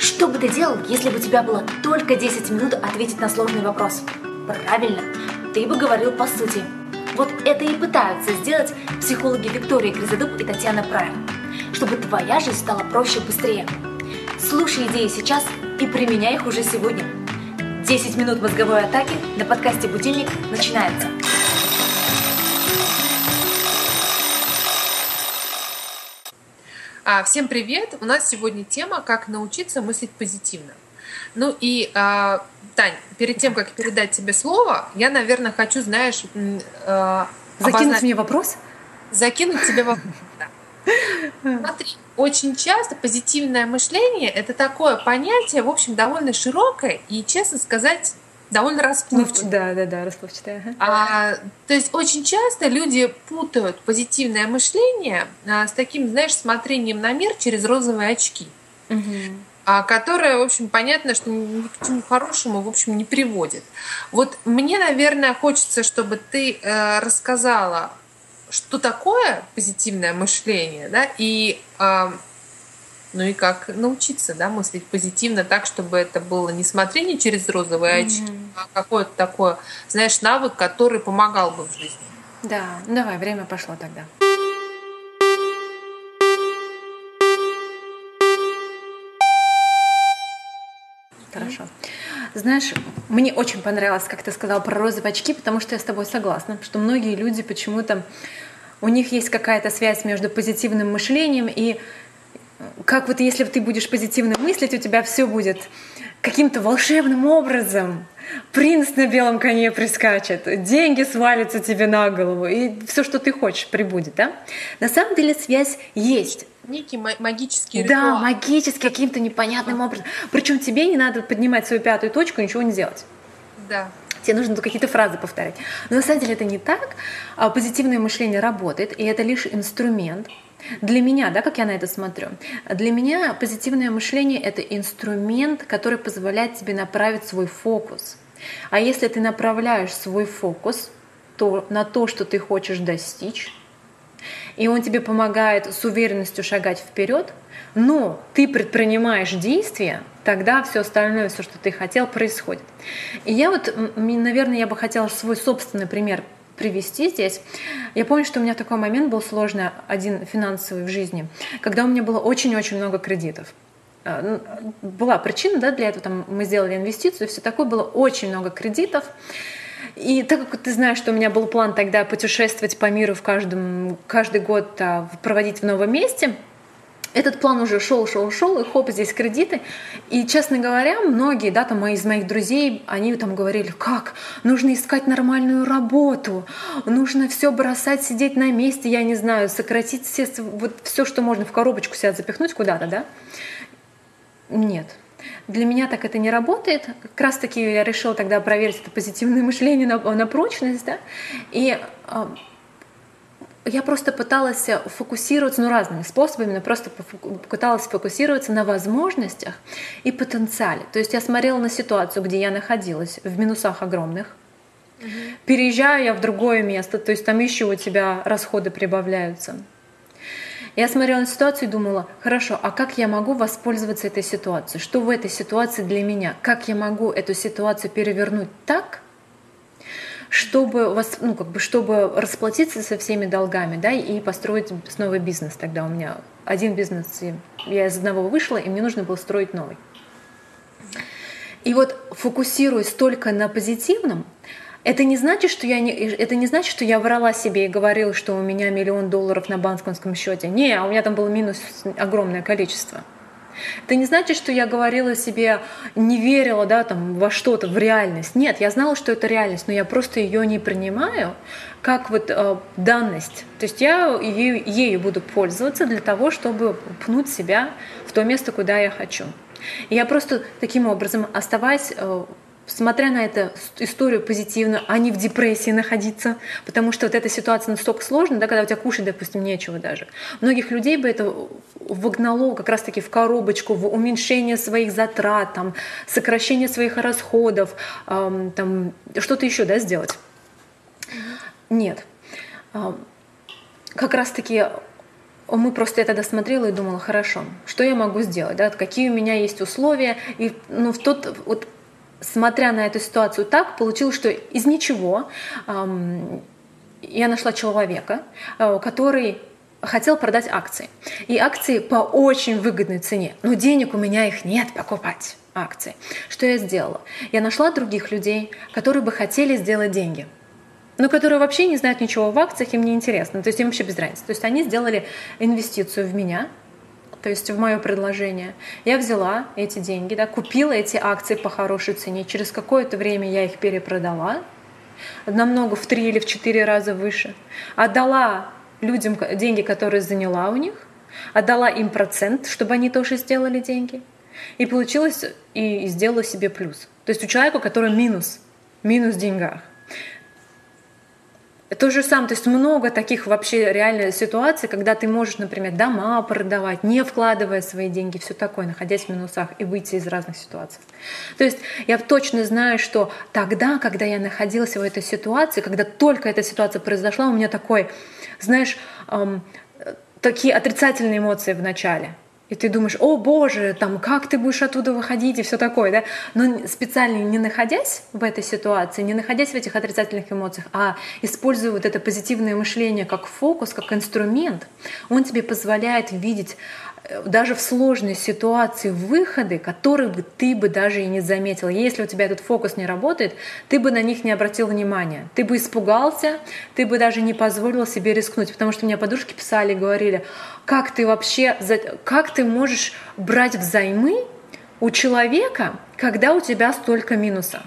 Что бы ты делал, если бы у тебя было только 10 минут ответить на сложный вопрос? Правильно, ты бы говорил по сути. Вот это и пытаются сделать психологи Виктория Гризодуб и Татьяна Прайм, чтобы твоя жизнь стала проще и быстрее. Слушай идеи сейчас и применяй их уже сегодня. 10 минут мозговой атаки на подкасте «Будильник» начинается. Всем привет! У нас сегодня тема «Как научиться мыслить позитивно». Ну и, а, Тань, перед тем, как передать тебе слово, я, наверное, хочу, знаешь... А, Закинуть обозна... мне вопрос? Закинуть тебе вопрос, да. Смотри, очень часто позитивное мышление – это такое понятие, в общем, довольно широкое и, честно сказать, довольно расплывчатая. Ну, да, да, да, расплывчатая. А, то есть очень часто люди путают позитивное мышление а, с таким, знаешь, смотрением на мир через розовые очки. Угу. А, которое, в общем, понятно, что ни к чему хорошему, в общем, не приводит. Вот мне, наверное, хочется, чтобы ты э, рассказала, что такое позитивное мышление, да, и э, ну и как научиться, да, мыслить позитивно так, чтобы это было не смотрение через розовые очки, mm-hmm. а какой-то такой, знаешь, навык, который помогал бы в жизни. Да, давай, время пошло тогда. Хорошо. Знаешь, мне очень понравилось, как ты сказал про розовые очки, потому что я с тобой согласна, что многие люди почему-то у них есть какая-то связь между позитивным мышлением и как вот если ты будешь позитивно мыслить, у тебя все будет каким-то волшебным образом. Принц на белом коне прискачет, деньги свалятся тебе на голову, и все, что ты хочешь, прибудет, да? На самом деле связь есть. Некий магический ритуал. Да, магический, каким-то непонятным образом. Причем тебе не надо поднимать свою пятую точку ничего не делать. Да. Тебе нужно какие-то фразы повторять. Но на самом деле это не так. А позитивное мышление работает, и это лишь инструмент, для меня, да, как я на это смотрю, для меня позитивное мышление — это инструмент, который позволяет тебе направить свой фокус. А если ты направляешь свой фокус то, на то, что ты хочешь достичь, и он тебе помогает с уверенностью шагать вперед, но ты предпринимаешь действия, тогда все остальное, все, что ты хотел, происходит. И я вот, наверное, я бы хотела свой собственный пример привести здесь. Я помню, что у меня такой момент был сложный, один финансовый в жизни, когда у меня было очень-очень много кредитов. А, ну, была причина да, для этого, там, мы сделали инвестицию, все такое, было очень много кредитов. И так как ты знаешь, что у меня был план тогда путешествовать по миру в каждом, каждый год а, проводить в новом месте – этот план уже шел, шел, шел, и хоп, здесь кредиты. И, честно говоря, многие, да, там, из моих друзей, они там говорили, как, нужно искать нормальную работу, нужно все бросать, сидеть на месте, я не знаю, сократить все, вот все, что можно в коробочку себя запихнуть куда-то, да? Нет. Для меня так это не работает. Как раз таки я решила тогда проверить это позитивное мышление на, на прочность, да, и а, я просто пыталась фокусироваться, ну, разными способами, но просто пыталась фокусироваться на возможностях и потенциале. То есть я смотрела на ситуацию, где я находилась, в минусах огромных, угу. переезжаю я в другое место, то есть там еще у тебя расходы прибавляются. Я смотрела на ситуацию и думала, хорошо, а как я могу воспользоваться этой ситуацией? Что в этой ситуации для меня? Как я могу эту ситуацию перевернуть так, чтобы, вас, ну, как бы, чтобы расплатиться со всеми долгами, да, и построить новый бизнес. Тогда у меня один бизнес, я из одного вышла, и мне нужно было строить новый. И вот фокусируясь только на позитивном, это не значит, что я не, это не значит, что я врала себе и говорила, что у меня миллион долларов на банковском счете. Не, а у меня там было минус огромное количество. Это не значит, что я говорила себе, не верила да, там, во что-то, в реальность. Нет, я знала, что это реальность, но я просто ее не принимаю как вот э, данность. То есть я ею, ею буду пользоваться для того, чтобы пнуть себя в то место, куда я хочу. И я просто таким образом, оставаясь э, смотря на эту историю позитивно, а не в депрессии находиться, потому что вот эта ситуация настолько сложна, да, когда у тебя кушать, допустим, нечего даже. Многих людей бы это вогнало как раз-таки в коробочку, в уменьшение своих затрат, там, сокращение своих расходов, эм, там, что-то еще да, сделать. Нет. Как раз-таки мы просто я тогда смотрела и думала, хорошо, что я могу сделать, да, какие у меня есть условия. И ну, в тот, вот, смотря на эту ситуацию так, получилось, что из ничего я нашла человека, э, который хотел продать акции. И акции по очень выгодной цене. Но денег у меня их нет покупать акции. Что я сделала? Я нашла других людей, которые бы хотели сделать деньги – но которые вообще не знают ничего в акциях, им не интересно. То есть им вообще без разницы. То есть они сделали инвестицию в меня, то есть в мое предложение. Я взяла эти деньги, да, купила эти акции по хорошей цене. Через какое-то время я их перепродала, намного в три или в четыре раза выше. Отдала людям деньги, которые заняла у них, отдала им процент, чтобы они тоже сделали деньги. И получилось, и сделала себе плюс. То есть у человека, который минус, минус в деньгах. То же самое, то есть много таких вообще реальных ситуаций, когда ты можешь, например, дома продавать, не вкладывая свои деньги, все такое, находясь в минусах и выйти из разных ситуаций. То есть я точно знаю, что тогда, когда я находилась в этой ситуации, когда только эта ситуация произошла, у меня такой, знаешь, эм, такие отрицательные эмоции в начале – и ты думаешь, о боже, там, как ты будешь оттуда выходить и все такое, да? Но специально не находясь в этой ситуации, не находясь в этих отрицательных эмоциях, а используя вот это позитивное мышление как фокус, как инструмент, он тебе позволяет видеть даже в сложной ситуации выходы, которые бы ты бы даже и не заметил. Если у тебя этот фокус не работает, ты бы на них не обратил внимания. Ты бы испугался, ты бы даже не позволил себе рискнуть. Потому что мне подружки писали говорили, как ты вообще, как ты можешь брать взаймы у человека, когда у тебя столько минуса.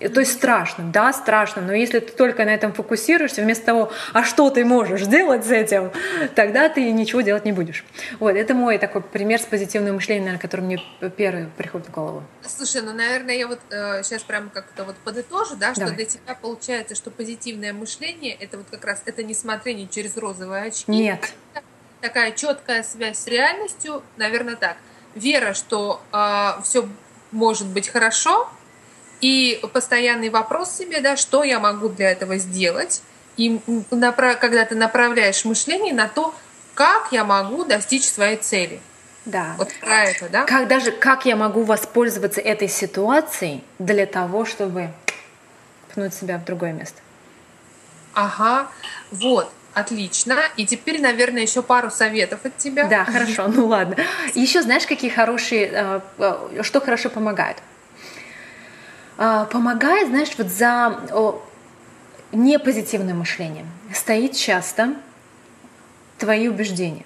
То есть страшно, да, страшно, но если ты только на этом фокусируешься, вместо того, а что ты можешь сделать с этим, тогда ты ничего делать не будешь. Вот, это мой такой пример с позитивным мышлением, наверное, который мне первый приходит в голову. Слушай, ну, наверное, я вот э, сейчас прям как-то вот подытожу, да, что Давай. для тебя получается, что позитивное мышление, это вот как раз, это не смотрение через розовые очки. Нет. А такая четкая связь с реальностью, наверное, так. Вера, что э, все может быть хорошо, и постоянный вопрос себе, да, что я могу для этого сделать. И когда ты направляешь мышление на то, как я могу достичь своей цели. Да. Вот про это, да? Как даже как я могу воспользоваться этой ситуацией для того, чтобы пнуть себя в другое место. Ага, вот. Отлично. И теперь, наверное, еще пару советов от тебя. Да, хорошо. Ну ладно. Еще знаешь, какие хорошие, э, э, что хорошо помогает? А, помогает, знаешь, вот за непозитивное мышление стоит часто твои убеждения.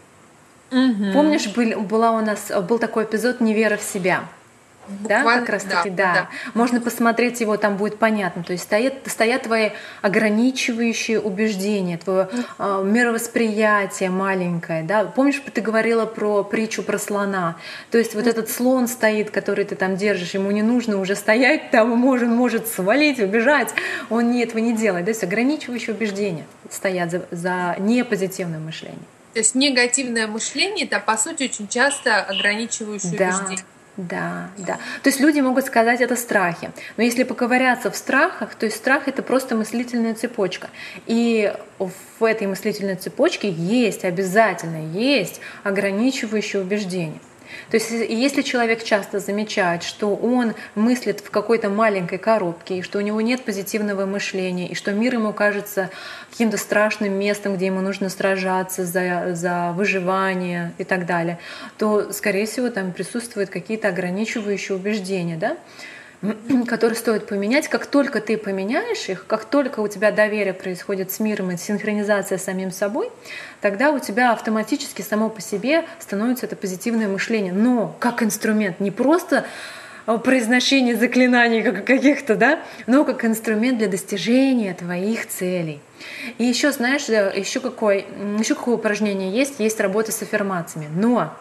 Угу. Помнишь, был, была у нас был такой эпизод невера в себя. Буквально, да, как раз таки, да, да. да. Можно посмотреть его, там будет понятно. То есть стоят, стоят твои ограничивающие убеждения, твое э, мировосприятие маленькое, да. Помнишь, ты говорила про притчу про слона? То есть вот этот слон стоит, который ты там держишь, ему не нужно уже стоять, там может, может свалить, убежать. Он не, этого не делает. То есть ограничивающие убеждения стоят за, за непозитивным мышлением. То есть негативное мышление это по сути очень часто ограничивающее да. убеждение. Да, да. То есть люди могут сказать это страхи. Но если поковыряться в страхах, то есть страх это просто мыслительная цепочка. И в этой мыслительной цепочке есть, обязательно есть ограничивающие убеждения. То есть если человек часто замечает, что он мыслит в какой-то маленькой коробке, и что у него нет позитивного мышления, и что мир ему кажется каким-то страшным местом, где ему нужно сражаться за, за выживание и так далее, то, скорее всего, там присутствуют какие-то ограничивающие убеждения. Да? которые стоит поменять. Как только ты поменяешь их, как только у тебя доверие происходит с миром и синхронизация с самим собой, тогда у тебя автоматически само по себе становится это позитивное мышление. Но как инструмент, не просто произношение заклинаний каких-то, да, но как инструмент для достижения твоих целей. И еще, знаешь, э, еще, какой, еще какое упражнение есть? Есть работа с аффирмациями. Но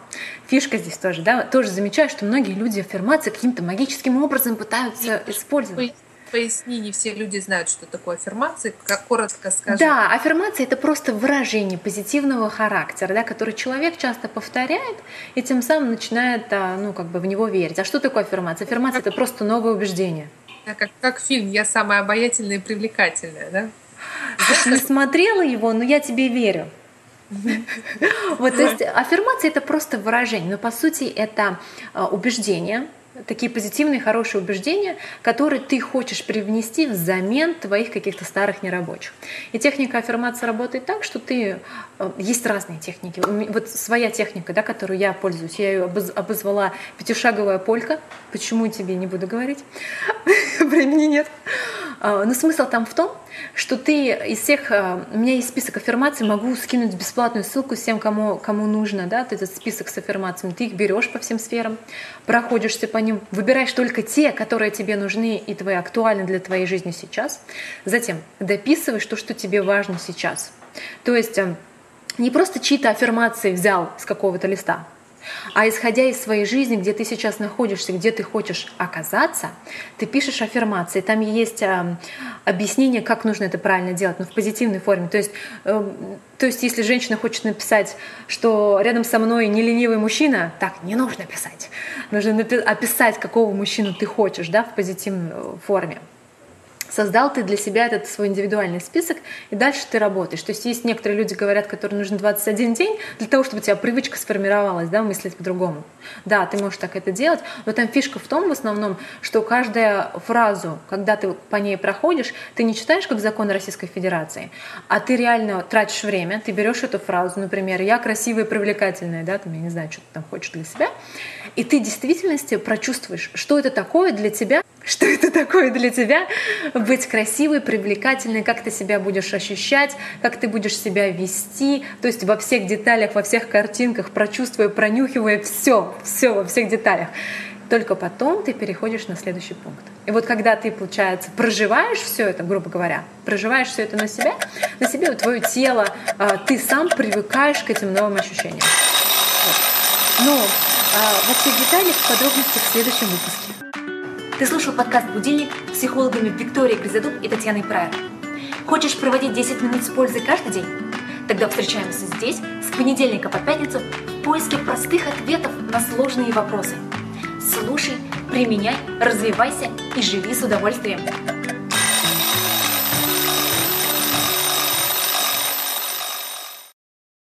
фишка здесь тоже, да, тоже замечаю, что многие люди аффирмации каким-то магическим образом пытаются использовать поясни, не все люди знают, что такое аффирмации, как коротко скажи. Да, аффирмация это просто выражение позитивного характера, да, который человек часто повторяет и тем самым начинает, а, ну, как бы в него верить. А что такое аффирмация? Аффирмация это просто новое убеждение. Как, как фильм «Я самая обаятельная и привлекательная», да? не смотрела его, но я тебе верю. Вот, то есть аффирмация это просто выражение, но по сути это а, убеждение, такие позитивные, хорошие убеждения, которые ты хочешь привнести взамен твоих каких-то старых нерабочих. И техника аффирмации работает так, что ты... Э, есть разные техники. Вот своя техника, да, которую я пользуюсь, я ее обозвала пятишаговая полька. Почему тебе не буду говорить? Времени нет. А, но смысл там в том, что ты из всех, а, у меня есть список аффирмаций, могу скинуть бесплатную ссылку всем, кому, кому нужно, да, ты этот список с аффирмациями, ты их берешь по всем сферам, проходишься по ним, выбираешь только те, которые тебе нужны и твои актуальны для твоей жизни сейчас, затем дописываешь то, что тебе важно сейчас. То есть а, не просто чьи-то аффирмации взял с какого-то листа, а исходя из своей жизни, где ты сейчас находишься, где ты хочешь оказаться, ты пишешь аффирмации. Там есть э, объяснение, как нужно это правильно делать, но в позитивной форме. То есть, э, то есть, если женщина хочет написать, что рядом со мной не ленивый мужчина, так не нужно писать. Нужно описать, какого мужчину ты хочешь, да, в позитивной э, форме создал ты для себя этот свой индивидуальный список, и дальше ты работаешь. То есть есть некоторые люди говорят, которые нужно 21 день для того, чтобы у тебя привычка сформировалась, да, мыслить по-другому. Да, ты можешь так это делать, но там фишка в том в основном, что каждая фразу, когда ты по ней проходишь, ты не читаешь как закон Российской Федерации, а ты реально тратишь время, ты берешь эту фразу, например, «я красивая и привлекательная», да, там, я не знаю, что ты там хочешь для себя, и ты в действительности прочувствуешь, что это такое для тебя, что это такое для тебя быть красивой, привлекательной, как ты себя будешь ощущать, как ты будешь себя вести, то есть во всех деталях, во всех картинках, прочувствуя, пронюхивая все, все во всех деталях. Только потом ты переходишь на следующий пункт. И вот когда ты, получается, проживаешь все это, грубо говоря, проживаешь все это на себя, на себе, твое тело, а, ты сам привыкаешь к этим новым ощущениям. Вот. Но а, во всех деталях, подробностях в следующем выпуске. Ты слушал подкаст «Будильник» с психологами Викторией Гризадуб и Татьяной Прайер. Хочешь проводить 10 минут с пользой каждый день? Тогда встречаемся здесь с понедельника по пятницу в поиске простых ответов на сложные вопросы. Слушай, применяй, развивайся и живи с удовольствием.